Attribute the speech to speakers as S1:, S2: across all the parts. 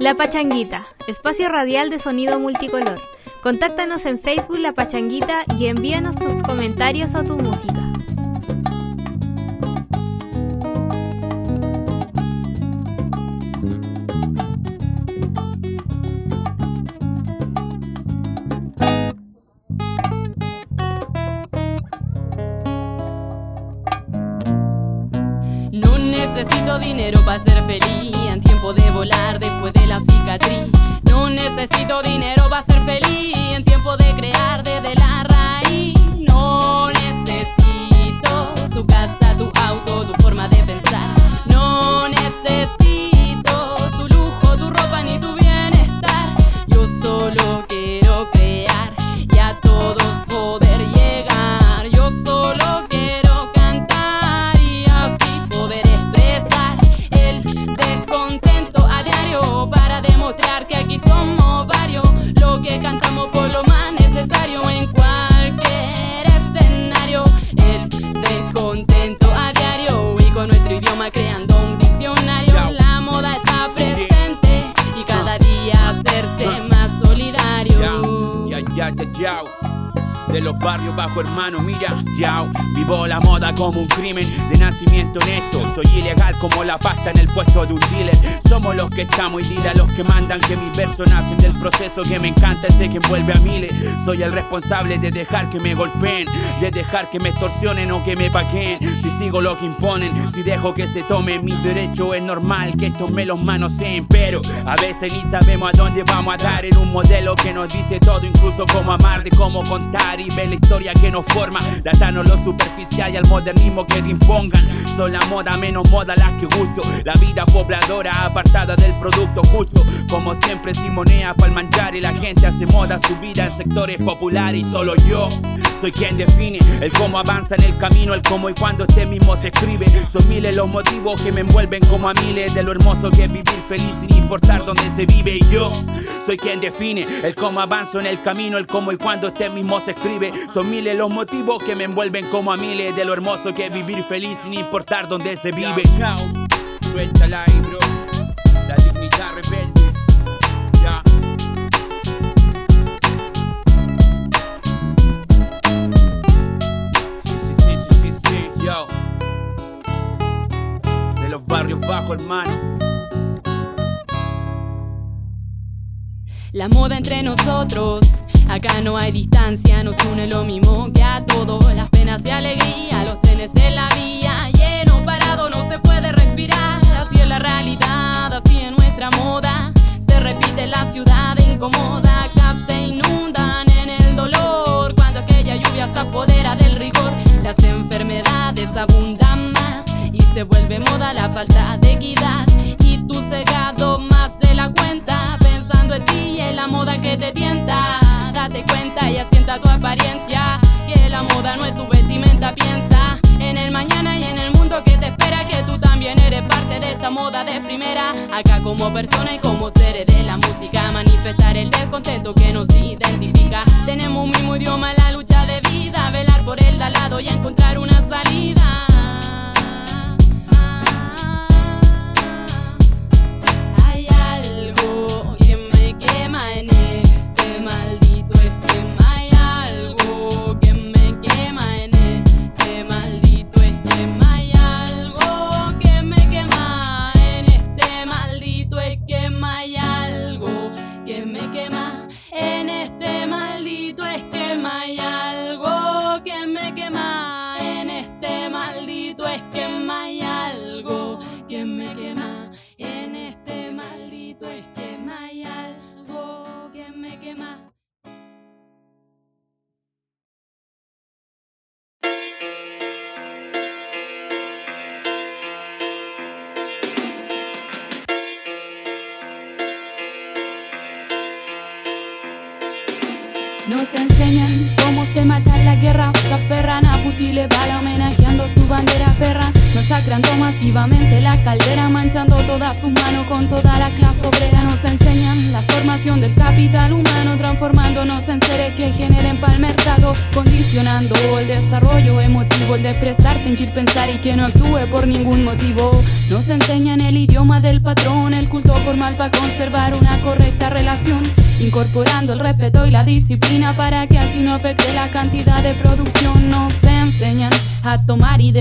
S1: La Pachanguita, espacio radial de sonido multicolor. Contáctanos en Facebook La Pachanguita y envíanos tus comentarios o tu música.
S2: No necesito dinero para ser feliz, cicatriz. No necesito dinero para ser
S3: como la pasta en el puesto de un dealer. Somos los que estamos y dile a los que mandan que mis versos nacen del proceso que me encanta, ese que envuelve a miles. Soy el responsable de dejar que me golpeen, de dejar que me extorsionen o que me paquen. Si sigo lo que imponen, si dejo que se tomen mis derechos, es normal que estos me los manoseen. Pero a veces ni sabemos a dónde vamos a dar en un modelo que nos dice todo, incluso cómo amar, de cómo contar y ver la historia que nos forma. Datarnos lo superficial y al modernismo que te impongan. Son la moda menos moda las que gusto. La vida pobladora apartada del producto justo. Como siempre sin moneda para el manjar y la gente hace moda su vida en sectores populares y solo yo soy quien define el cómo avanza en el camino, el cómo y cuándo este mismo se escribe. Son miles los motivos que me envuelven como a miles de lo hermoso que es vivir feliz sin importar dónde se vive y yo soy quien define el cómo avanzo en el camino, el cómo y cuándo este mismo se escribe. Son miles los motivos que me envuelven como a miles de lo hermoso que es vivir feliz sin importar dónde se vive. Barrios bajos, hermano.
S2: La moda entre nosotros, acá no hay distancia, nos une lo mismo que a todos. Las penas y alegría, los trenes en la vía, lleno, parado, no se puede respirar. Así es la realidad, así es nuestra moda. Se repite la ciudad, incomoda, acá se inundan en el dolor. Cuando aquella lluvia se apodera del rigor, las enfermedades abundan se vuelve moda la falta de equidad. Y tú cegado más de la cuenta, pensando en ti y en la moda que te tienta. Date cuenta y asienta tu apariencia, que la moda no es tu vestimenta. Piensa en el mañana y en el mundo que te espera, que tú también eres parte de esta moda de primera. Acá como persona y como seres de la música, manifestar el descontento que nos identifica. Tenemos un mismo idioma la lucha de vida, velar por el al y encontrar una salida.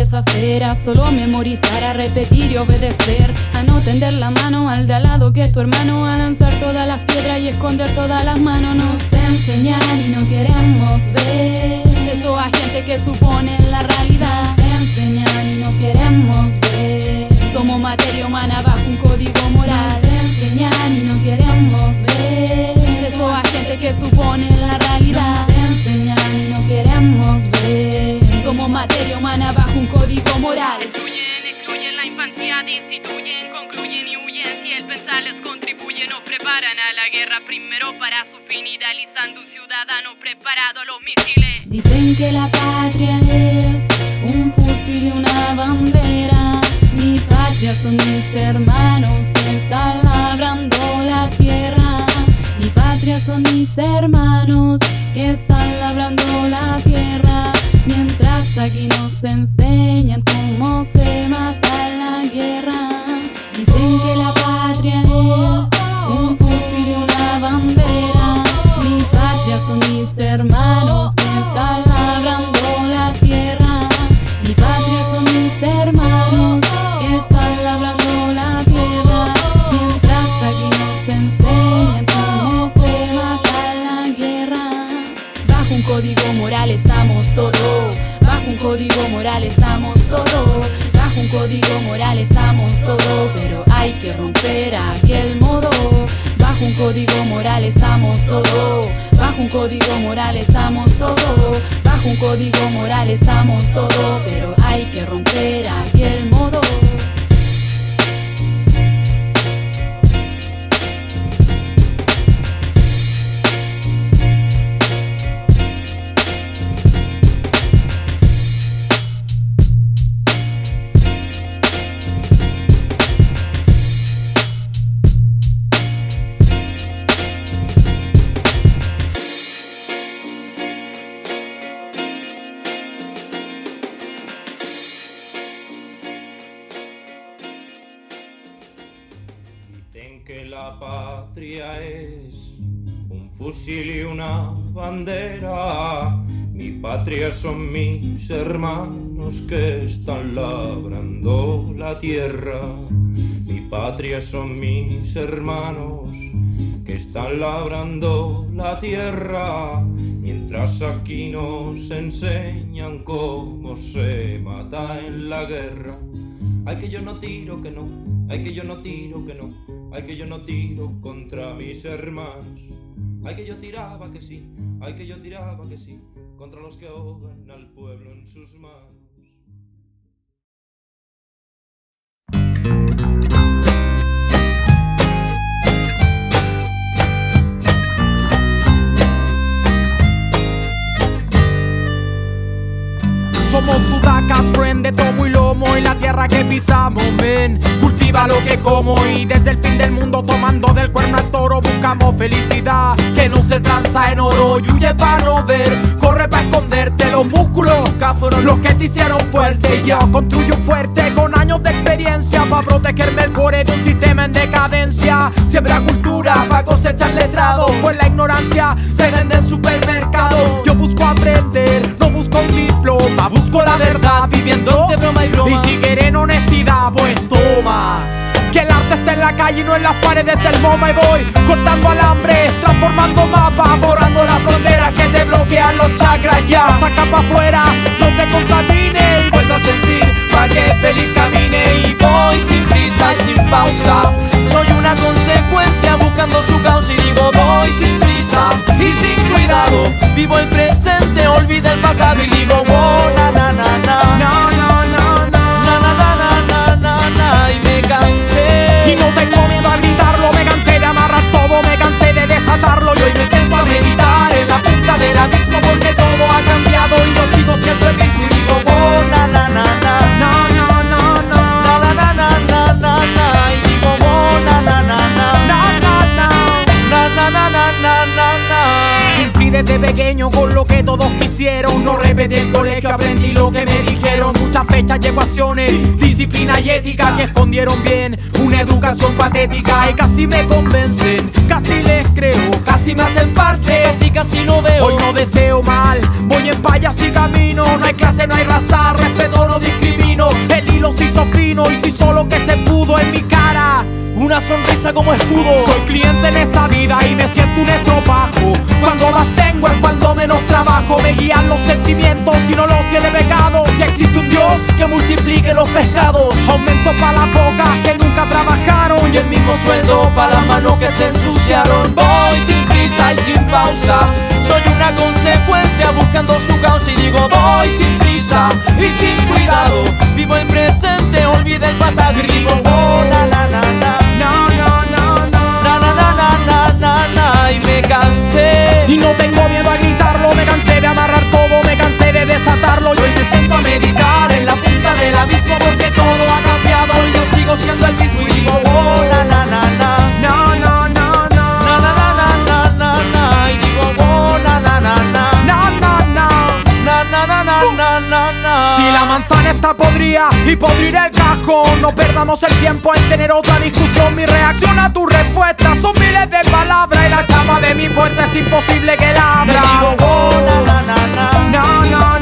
S2: Deshacer, a solo memorizar, a repetir y obedecer, a no tender la mano al de al lado que es tu hermano, a lanzar todas las piedras y esconder todas las manos. Nos enseñan y no queremos ver eso a gente que supone la realidad. Nos enseñan y no queremos ver. Somos materia humana bajo un código moral. Nos enseñan y no queremos ver eso a gente que supone la realidad. Nos enseñan y no queremos ver. Somos materia humana bajo un código moral.
S4: Excluyen, excluyen la infancia, destituyen, concluyen y huyen. Si el pensar les contribuye, nos preparan a la guerra primero para su fin, idealizando un ciudadano preparado a los misiles.
S2: Dicen que la patria es un fusil y una bandera. Mi patria son Bajo un código moral estamos todos. Bajo un código moral estamos todos. Pero hay que romper aquel modo.
S5: Bandera. Mi patria son mis hermanos que están labrando la tierra. Mi patria son mis hermanos que están labrando la tierra. Mientras aquí nos enseñan cómo se mata en la guerra. Ay que yo no tiro que no, ay que yo no tiro que no, ay que yo no tiro contra mis hermanos. Ay que yo tiraba que sí, ay que yo tiraba que sí, contra los que ahogan al pueblo en sus manos.
S6: Somos sudacas, friend de tomo y lomo en la tierra que pisamos, men. Cultiva lo que como y desde el fin del mundo tomando del cuerno al toro buscamos felicidad que no se tranza en oro y huye para no ver. Corre para esconderte los músculos, fueron los que te hicieron fuerte. Yo construyo fuerte con años de experiencia para protegerme el core de un sistema en decadencia. Siembra cultura para cosechar letrado, pues la ignorancia se vende en supermercado. Yo busco aprender, no busco un diploma, busco la verdad viviendo de broma y broma. Y si quieren honestidad, pues toma. Que el arte está en la calle y no en las paredes del MoMA y voy cortando alambres, transformando mapas, borrando las fronteras que te bloquean los chakras ya. Saca pa' afuera, no te contamine y vuelve a sentir pa' que feliz camine y voy sin prisa y sin pausa. Soy una consecuencia buscando su causa y digo voy sin prisa y sin cuidado. Vivo el presente, olvida el pasado y digo oh, na na na na. No, pequeño con lo que todos quisieron. No repetí el colegio, aprendí lo que me dijeron. Muchas fechas y ecuaciones, disciplina y ética que escondieron bien. Una educación patética y casi me convencen, casi les creo, casi me hacen parte. Casi, casi no veo. Hoy no deseo mal, voy en payas y camino. No hay clase, no hay raza, respeto, no discrimino. El hilo se hizo fino y si solo que se pudo en mi cara una sonrisa como escudo. Soy cliente en esta vida y me siento un estropajo. Cuando más tengo es cuando menos trabajo. Me guían los sentimientos y no los tiene pecado. Si existe un Dios que multiplique los pescados, aumento para las pocas que nunca trabajaron y el mismo sueldo para las manos que se ensuciaron. Voy sin prisa y sin pausa. Soy una consecuencia buscando su causa y digo voy sin prisa y sin cuidado. Vivo el presente, olvida el pasado y digo oh. Y me cansé. Y no tengo miedo a gritarlo, me cansé de amarrar todo, me cansé de desatarlo. Y hoy me siento a meditar en la punta del abismo porque todo ha cambiado y yo sigo siendo el mismo y digo oh, na na na Si la manzana está podrida y podrirá el cajón, no perdamos el tiempo en tener otra discusión. Mi reacción a tu respuesta son miles de palabras y la chapa de mi puerta es imposible que la abra. no, no, no.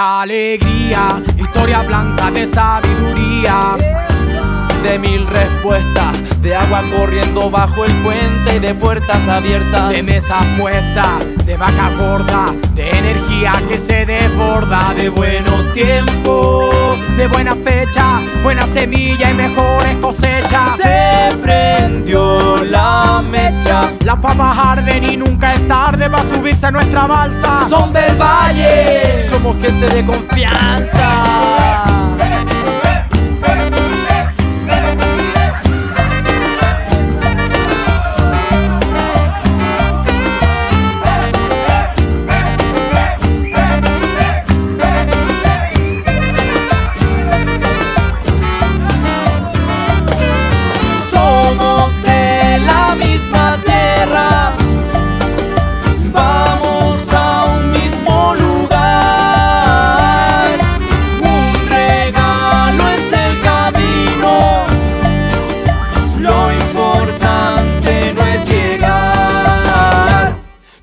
S6: Alegría, historia blanca de sabiduría. De mil respuestas, de agua corriendo bajo el puente y de puertas abiertas. De mesas puestas, de vaca gorda, de energía que se desborda. De buenos tiempos, de buena fecha, buena semilla y mejores cosechas. Se prendió la mecha. Las papas arden y nunca es tarde para subirse a nuestra balsa. Son del valle, somos gente de confianza.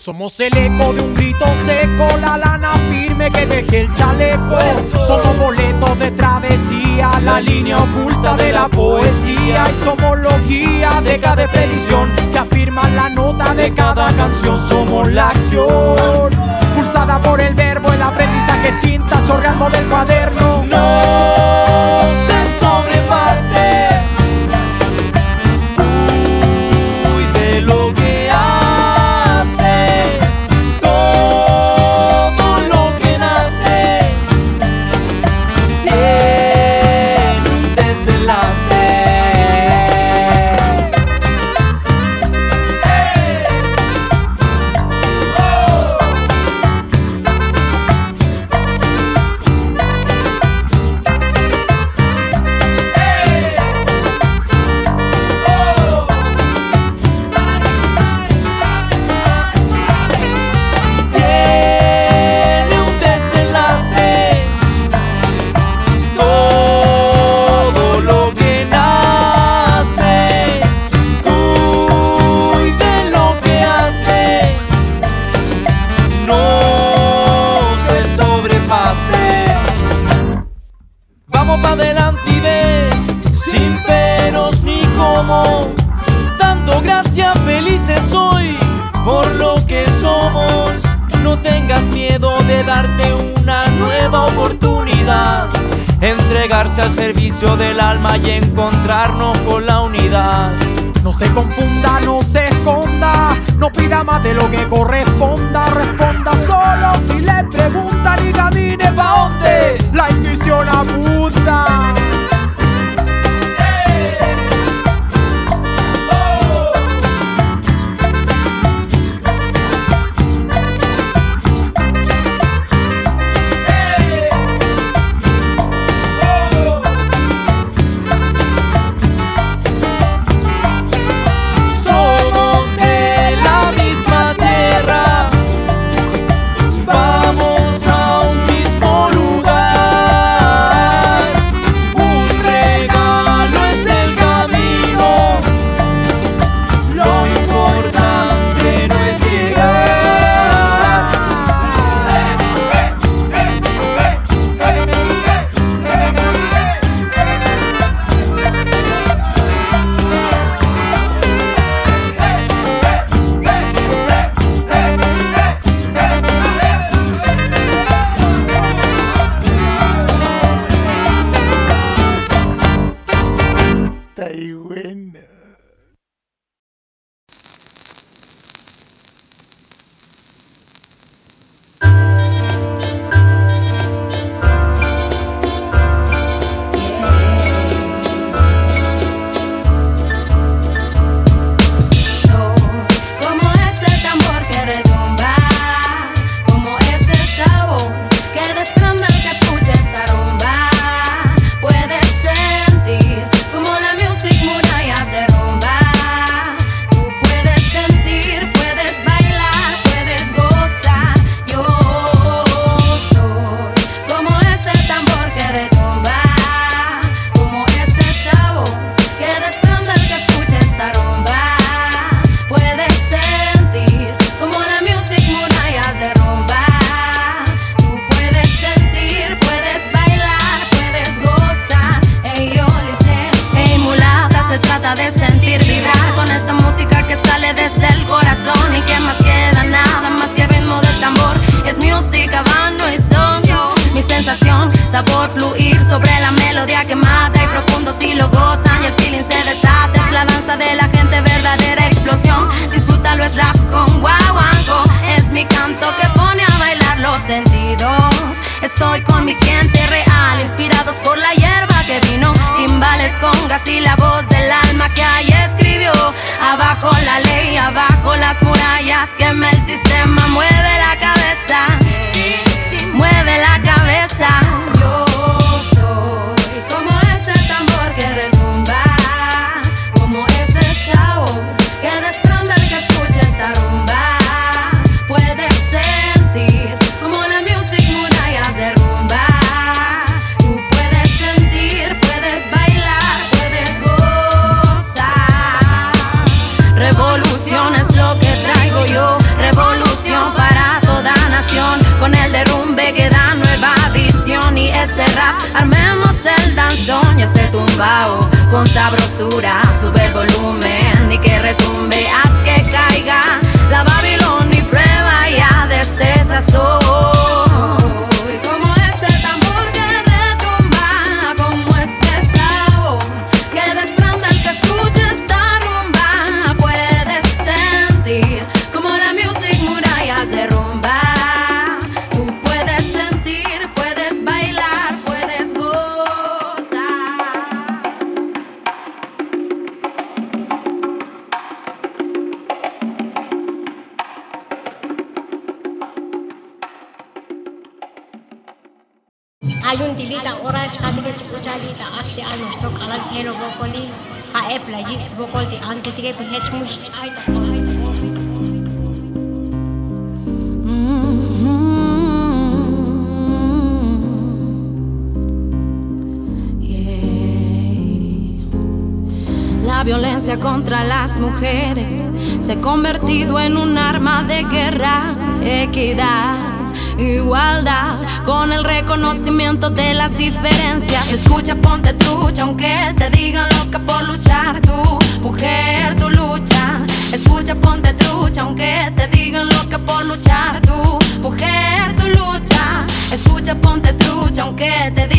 S6: Somos el eco de un grito seco, la lana firme que deje el chaleco. Somos boletos de travesía, la línea oculta de la poesía. Y somos los guías de cada expedición que afirman la nota de cada canción. Somos la acción, pulsada por el verbo, el aprendizaje tinta chorreando del cuaderno. No y encontrarnos con la unidad. No se confunda, no se esconda, no pida más de lo que corresponda, responda solo si le preguntan y camine pa' donde la intuición apunta. sabor fluir sobre la melodía quemada y profundo si lo gozan y el feeling se desata. Es la danza de la gente, verdadera explosión. Disfrútalo, es rap con guaguanco.
S7: Es mi canto que pone a bailar los sentidos. Estoy con mi gente real, inspirados por la hierba que vino. Timbales, congas y la voz del alma que ahí escribió. Abajo la ley,
S8: abajo las murallas, quema el sistema, mueve la cabeza. Mueve la cabeza. con sabrosura, sube el volumen y que retumbe, haz que caiga la Babilonia y prueba ya de este sazón. ayuntilita
S9: ora chkatike chkuchalita atte anostok alal hero bokoli ha epla
S8: La violencia
S10: contra las mujeres se ha convertido en un arma de guerra, equidad igualdad con el reconocimiento de las diferencias. Escucha, ponte trucha, aunque te digan loca por luchar. Tú, mujer, tu lucha. Escucha, ponte trucha, aunque te
S8: digan loca por luchar. Tú, mujer, tu lucha. Escucha, ponte trucha, aunque te digan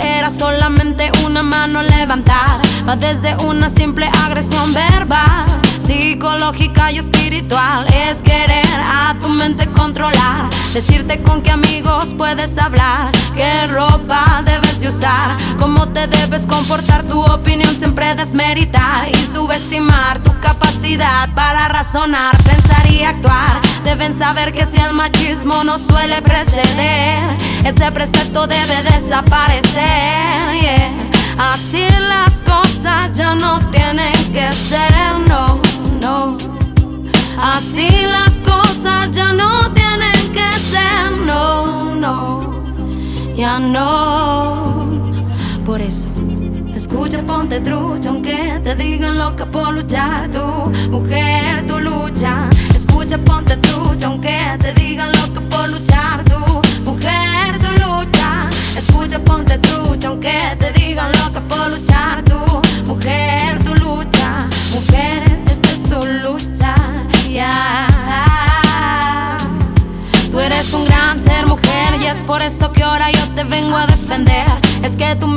S8: era solamente una mano levantar? Va desde una simple agresión verbal, psicológica y espiritual. Es querer a tu mente controlar, decirte con qué amigos puedes hablar, qué ropa debes de usar, cómo te debes comportar, tu opinión siempre desmeritar y subestimar tu capacidad para razonar, pensar y actuar. Deben saber que si el machismo no suele preceder, ese precepto debe desaparecer. yeah. Así las cosas ya no tienen que ser, no, no. Así las cosas ya no tienen que ser, no, no, ya no. Por eso, escucha, ponte trucha, aunque te digan loca por luchar, tú, mujer,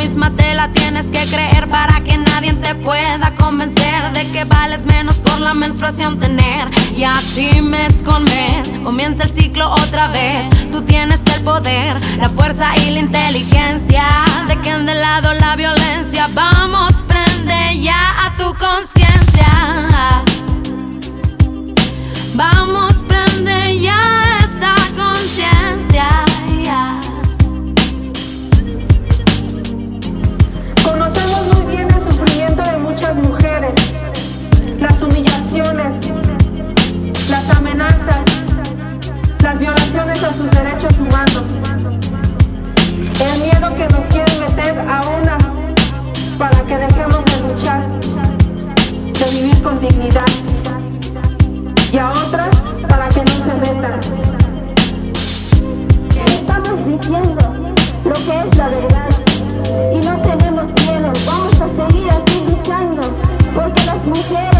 S8: misma te la tienes que creer para que nadie te pueda convencer de que vales menos por la menstruación tener. Y así mes con mes comienza el ciclo otra vez. Tú tienes el poder, la fuerza y la inteligencia de que de lado la violencia. Vamos, prende ya a tu conciencia. Vamos, prende ya
S11: violaciones a sus derechos humanos, el miedo que nos quieren meter a unas para que dejemos de luchar, de vivir con dignidad, y a otras para que no se metan.
S12: Estamos diciendo lo que es la verdad y no tenemos miedo. Vamos a seguir así luchando porque las mujeres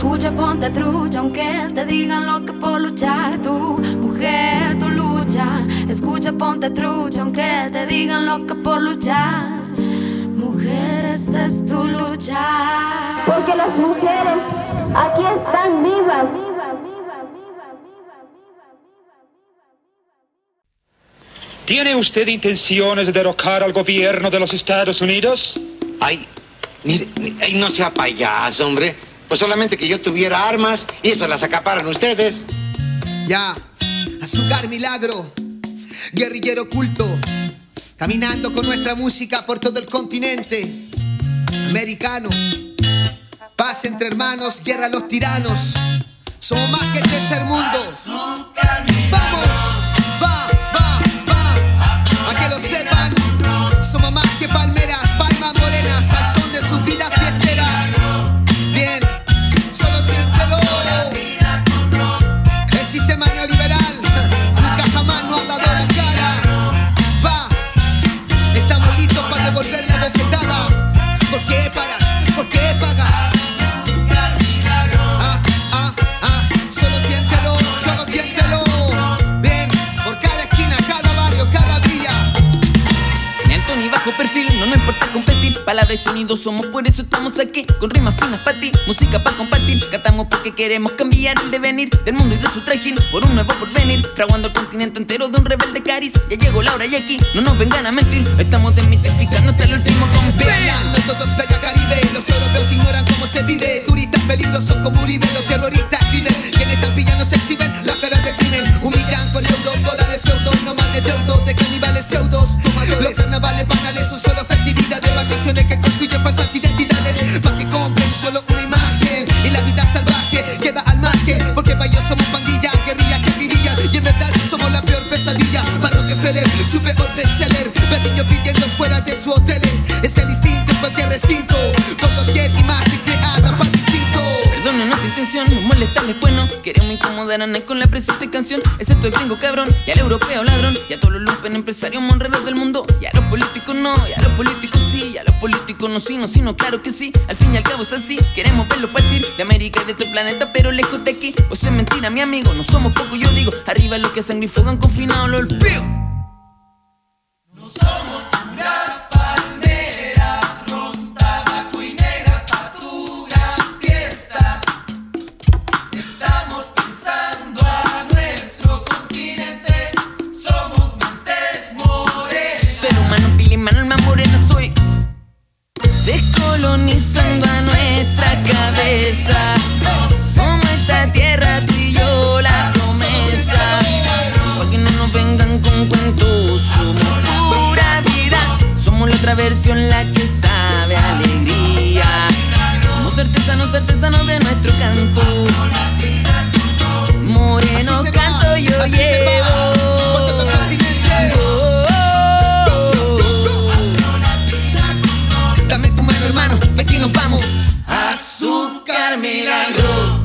S8: Escucha, ponte trucha, aunque te digan lo que por luchar tú, mujer, tu lucha. Escucha, ponte trucha, aunque te digan lo que por luchar. Mujer, esta es tu lucha.
S12: Porque las mujeres aquí están vivas.
S13: ¿Tiene usted intenciones de derrocar al gobierno de los Estados Unidos?
S14: Ay, mire, mire, ay, no sea payaso, hombre. Pues solamente que yo tuviera armas y esas las acaparan ustedes.
S15: Ya, azúcar milagro, guerrillero culto, caminando con nuestra música por todo el continente americano. Paz entre hermanos, guerra a los tiranos. Somos más que el tercer mundo.
S16: Palabra y sonido somos, por eso estamos aquí. Con rimas finas para ti, música para compartir. Cantamos porque queremos cambiar el devenir del mundo y de su trajín por un nuevo porvenir. Fraguando el continente entero de un rebelde cariz. Ya llegó la hora y aquí no nos vengan a mentir. Estamos desmitificando hasta el último
S15: no todos playa Caribe, los europeos ignoran cómo se vive. Turistas peligrosos como Uribe, los terroristas escriben. Quienes están pillando se exhiben, las caras de crimen. Humillan con euros, dólares, feudos, no más de deudos, de caníbales pseudos. Los carnavales banales son su peor bestseller. Niños pidiendo fuera de sus hoteles. Es el instinto cualquier recinto. Por cualquier imagen creada para el instinto.
S16: estarles bueno. Queremos incomodar a nadie con la presente canción, excepto el gringo cabrón, y al europeo ladrón, y a todos los lumpen empresarios monreros del mundo. Y a los políticos no, y a los políticos sí, y a los políticos no, sí, no, sí, no, claro que sí. Al fin y al cabo es así, queremos verlo partir de América y de todo el planeta, pero lejos de aquí. O sea, es mentira, mi amigo, no somos pocos, yo digo. Arriba los que sangre y han confinado los olvido. Descolonizando a nuestra cabeza. Otra versión, la que sabe a alegría. Somos artesanos, artesanos de nuestro canto. Moreno canto yo llevo.
S15: Dame tu mano, hermano, aquí nos vamos. Azúcar milagro.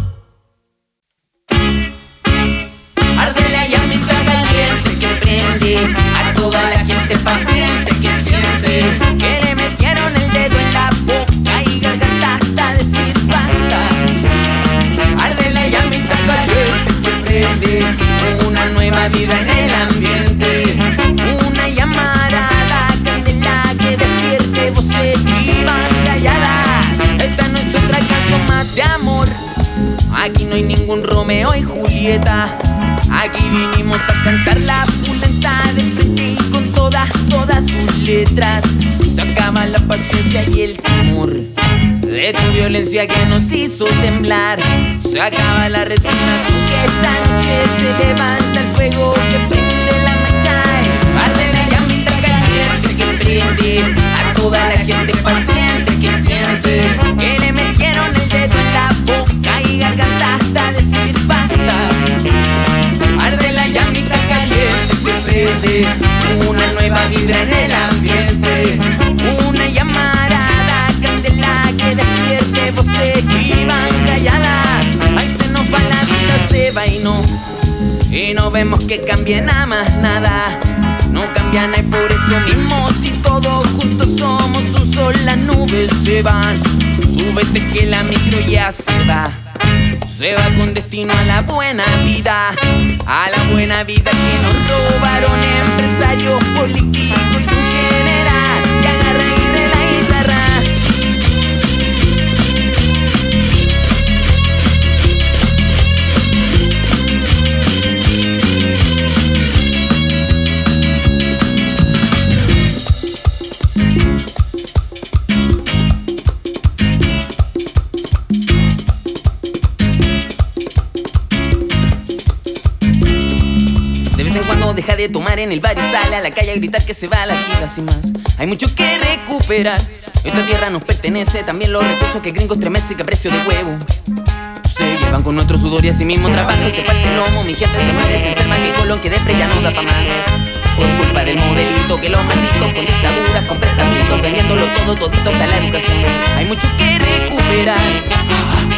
S16: Paciente que siente que le metieron el dedo en la boca y garganta hasta decir basta. Arde la llamita caliente que prende una nueva vida en el ambiente, una llamarada candela que despierte voces calladas. Esta no es otra canción más de amor. Aquí no hay ningún Romeo y Julieta. Aquí vinimos a cantar la pulenta de y con todas, todas sus letras. Se acaba la paciencia y el temor de tu violencia que nos hizo temblar. Se acaba la resignación que esta noche se levanta el fuego que prende la mecha. Arde la llamita caliente que prende a toda la gente paciente que siente que le metieron el dedo en la boca y garganta hasta decir. Prende una nueva vibra en el ambiente, una llamarada candela que despierte voces que iban calladas. Ahí se nos va la vida, se va y no, y no vemos que cambie nada más nada. No cambia nada y por eso mismo si todos juntos somos un sol las nubes se van. Súbete que la micro ya se va. Se va con destino a la buena vida, a la buena vida que nos robaron empresarios políticos tomar en el bar y sale a la calle a gritar que se va la vida sin más. Hay mucho que recuperar. Esta tierra nos pertenece, también los recursos que gringos estremece que a precio de huevo. Se llevan con nuestro sudor y así mismo trabajo. Se parte el lomo, mi gente se muere, se enferma que Colón que despre ya no da pa' más. Por culpa del modelito que los malditos con dictaduras, con prestamientos, vendiéndolo todo, todito hasta la educación. Hay mucho que recuperar.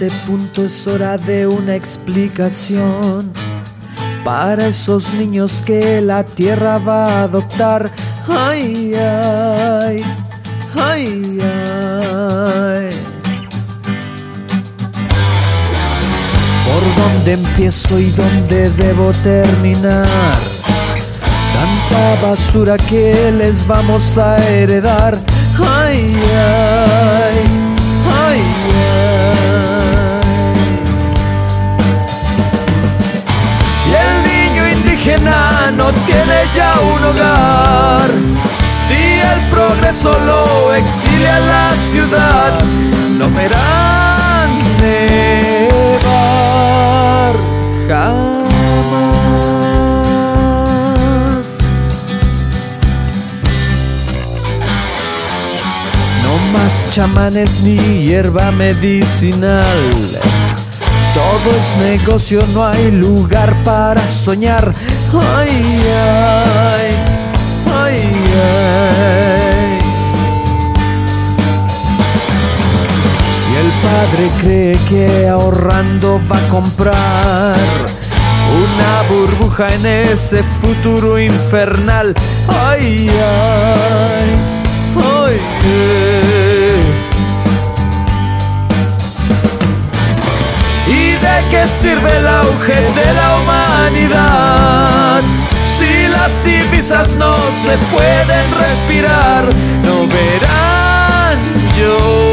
S17: Este
S18: punto es hora de una explicación para esos niños que la tierra va a adoptar. Ay, ay, ay, ay. ¿Por dónde empiezo y dónde debo terminar? Tanta basura que les vamos a heredar. Ay, ay, ay, ay. No tiene ya un hogar. Si el progreso lo exilia a la ciudad, no verán nevar jamás. No más chamanes ni hierba medicinal. Todo es negocio, no hay lugar para soñar. Ay, ay, ay, ay. Y el padre cree que ahorrando va a comprar una burbuja en ese futuro infernal. Ay, ay, ay. eh. ¿Y de qué sirve el auge de divisas no se pueden respirar, no verán llover.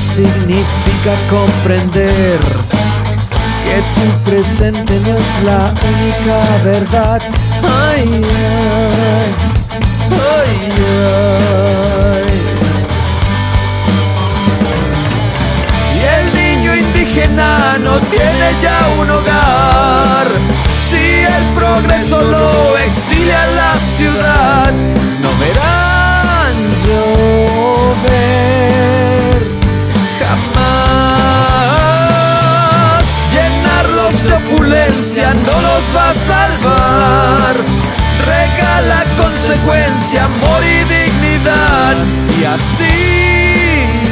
S18: Significa comprender que tu presente no es la única verdad. Ay, ay, ay, ay. Y el niño indígena no tiene ya un hogar. Si el progreso lo exilia a la ciudad, no verán llover jamás. Llenarlos de opulencia no los va a salvar. Regala consecuencia, amor y dignidad. Y así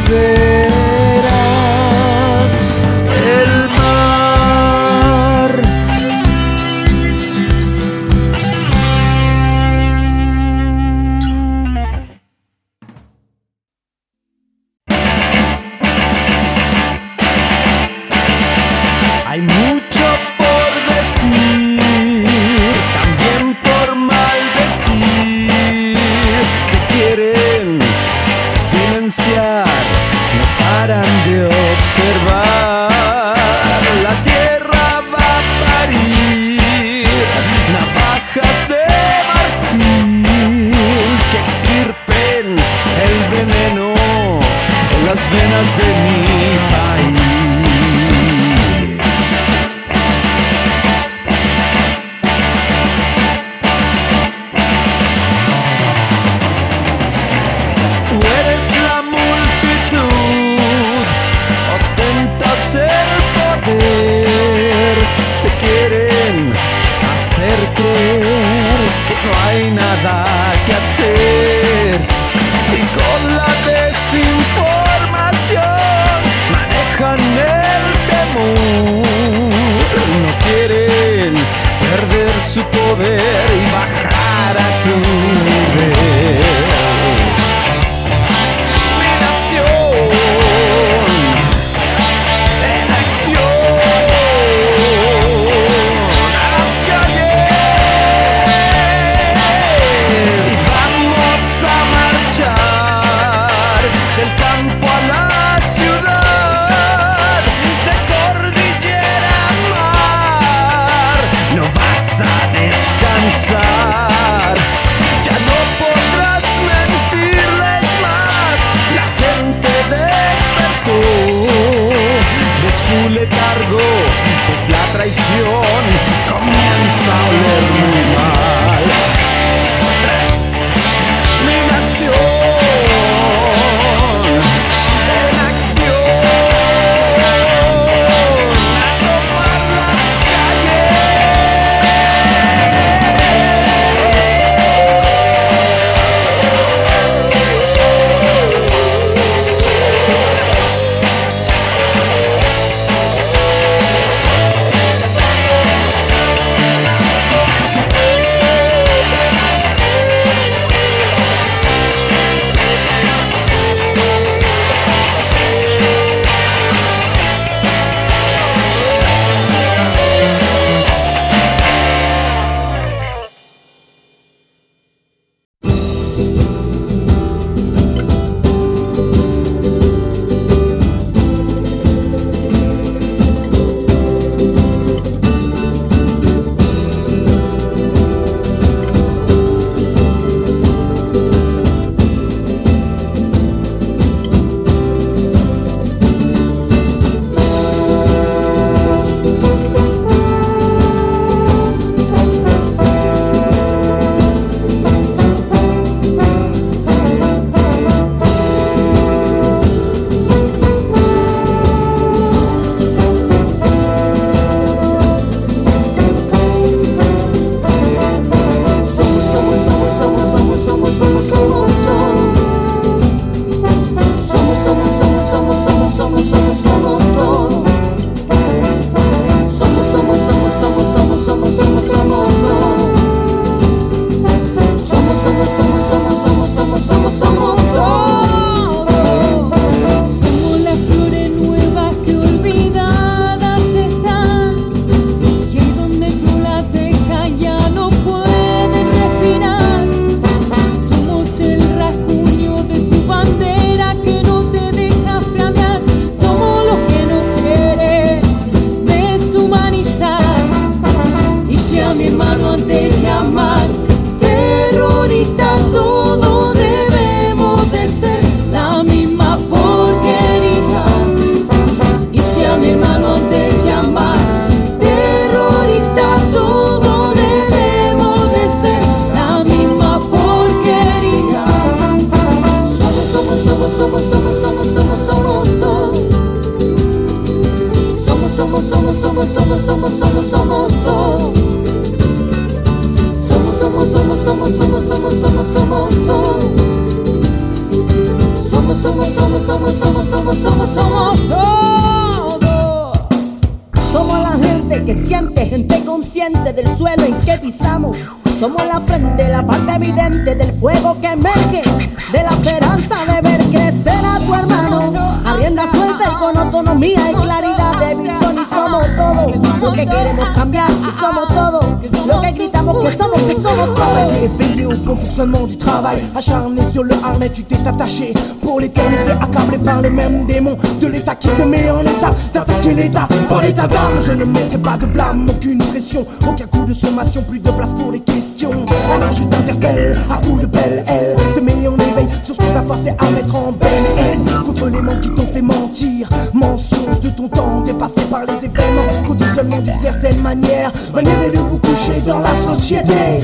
S18: verán
S19: attaché pour l'éternité, accablé par les mêmes démons de l'état qui te met en état d'attaquer l'état par l'état d'âme. Je ne mettrai pas de blâme, aucune pression, aucun coup de sommation, plus de place pour les questions. Alors je t'interpelle à coups de belle aile, te met en éveil sur ce que t'as passé à mettre en belle haine contre les mots qui t'ont fait mentir. Mensonge de ton temps dépassé par les événements, conditionnement d'une certaine manière, manière de vous coucher dans la société.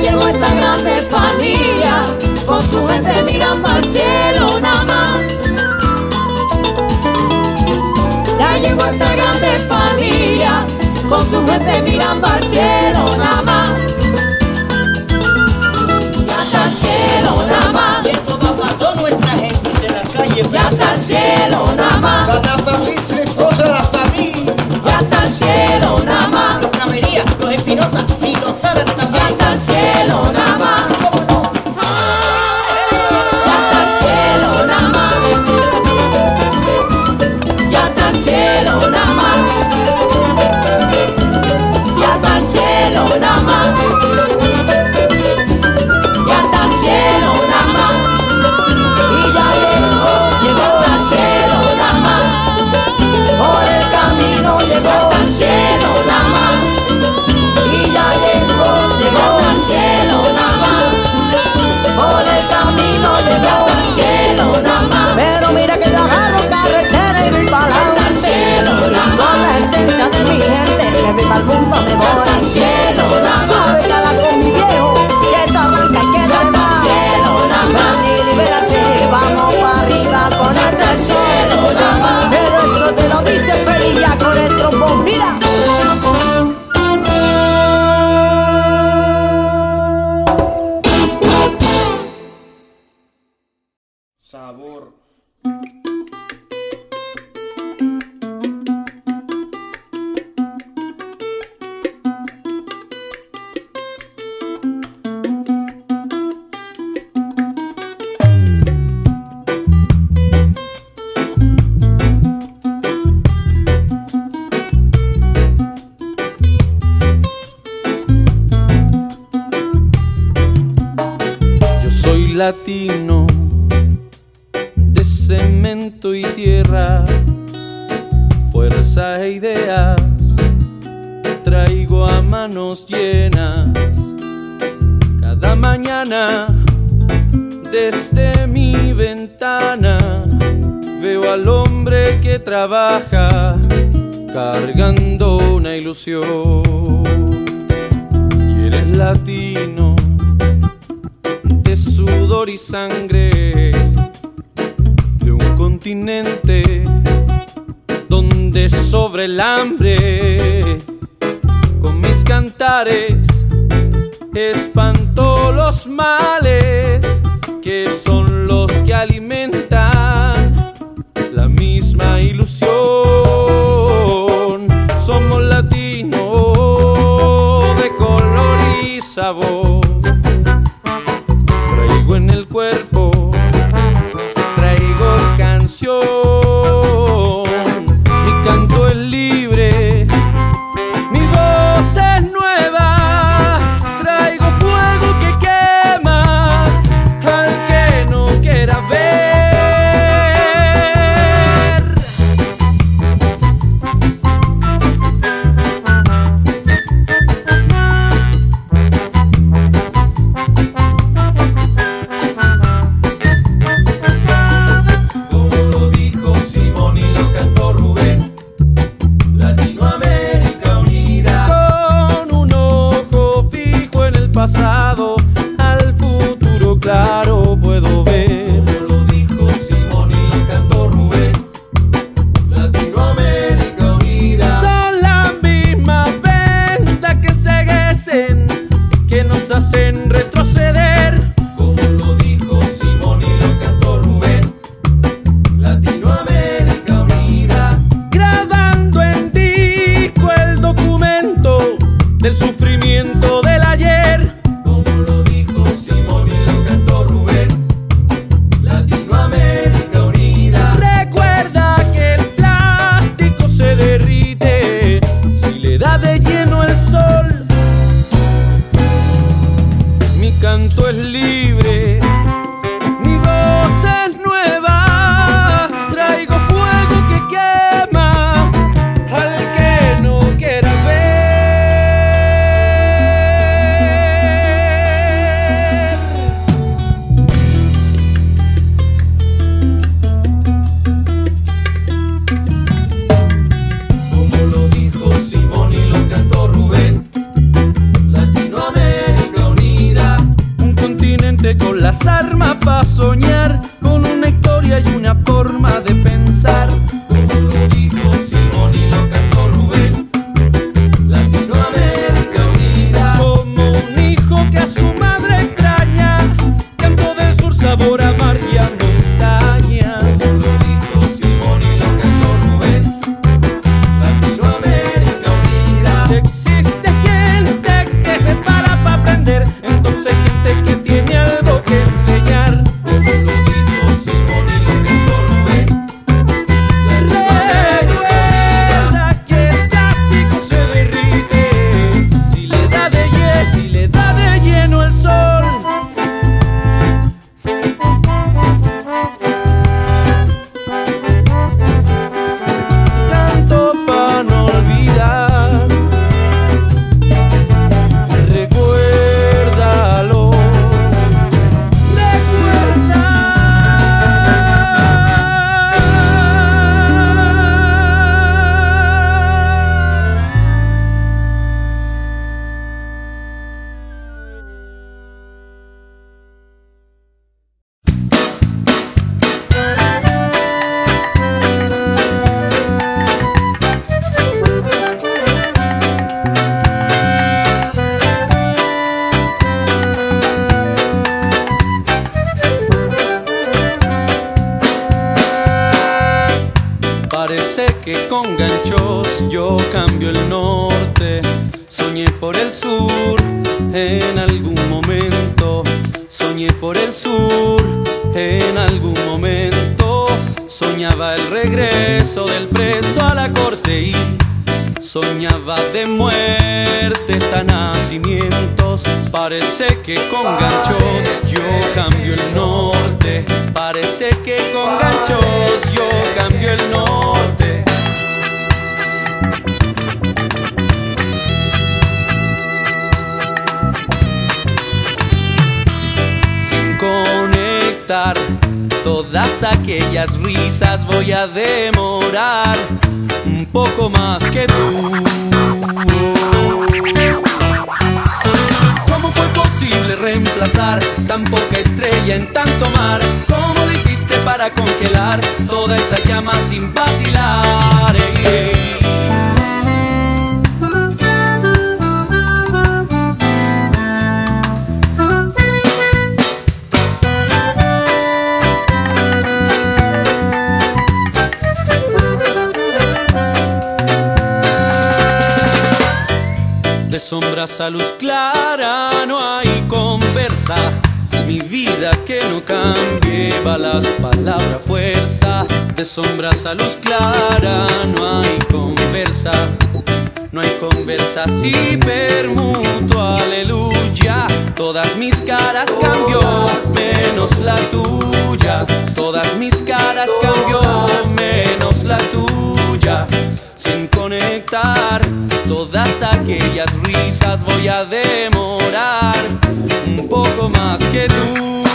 S20: llegó esta grande familia, con su gente mirando al cielo nada más. Ya llegó esta grande familia, con su gente mirando al cielo nada más.
S21: Ya
S20: está el cielo nada más.
S21: Esto va para toda nuestra gente de.
S20: Ya hasta el cielo nada más.
S21: Para Fabricio, esposa de la familia.
S20: Ya hasta el cielo nada más.
S21: Los Camerías, los Espinosa y los
S20: Zárate cielo.
S22: hati. claro esa llama sin vacilar? Ey. De sombras a luz clara que no cambie, balas, palabra, fuerza. De sombras a luz clara no hay conversa. No hay conversa si permuto, aleluya. Todas mis caras cambió, menos la tuya. Todas mis caras cambió, menos la tuya. Sin conectar todas aquellas risas voy a demorar un poco más que tú.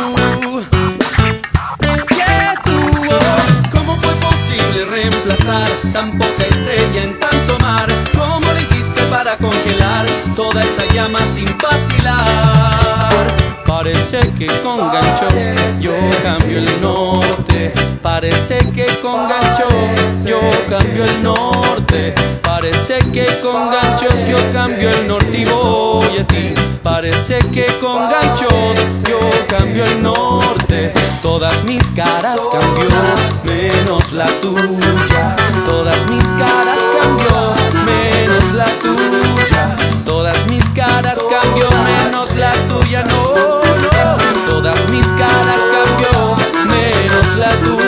S22: Reemplazar tan poca estrella en tanto mar? ¿Cómo lo hiciste para congelar toda esa llama sin vacilar? Parece que con ganchos yo cambio el norte. Parece que con ganchos yo cambio el norte. Parece que con ganchos yo cambio el norte y voy a ti. Parece que con ganchos yo cambio el norte. Todas mis caras cambió, menos la tuya. Todas mis caras cambió, menos la tuya. Todas mis caras cambió, menos la tuya, no caras cambió, menos la tuya.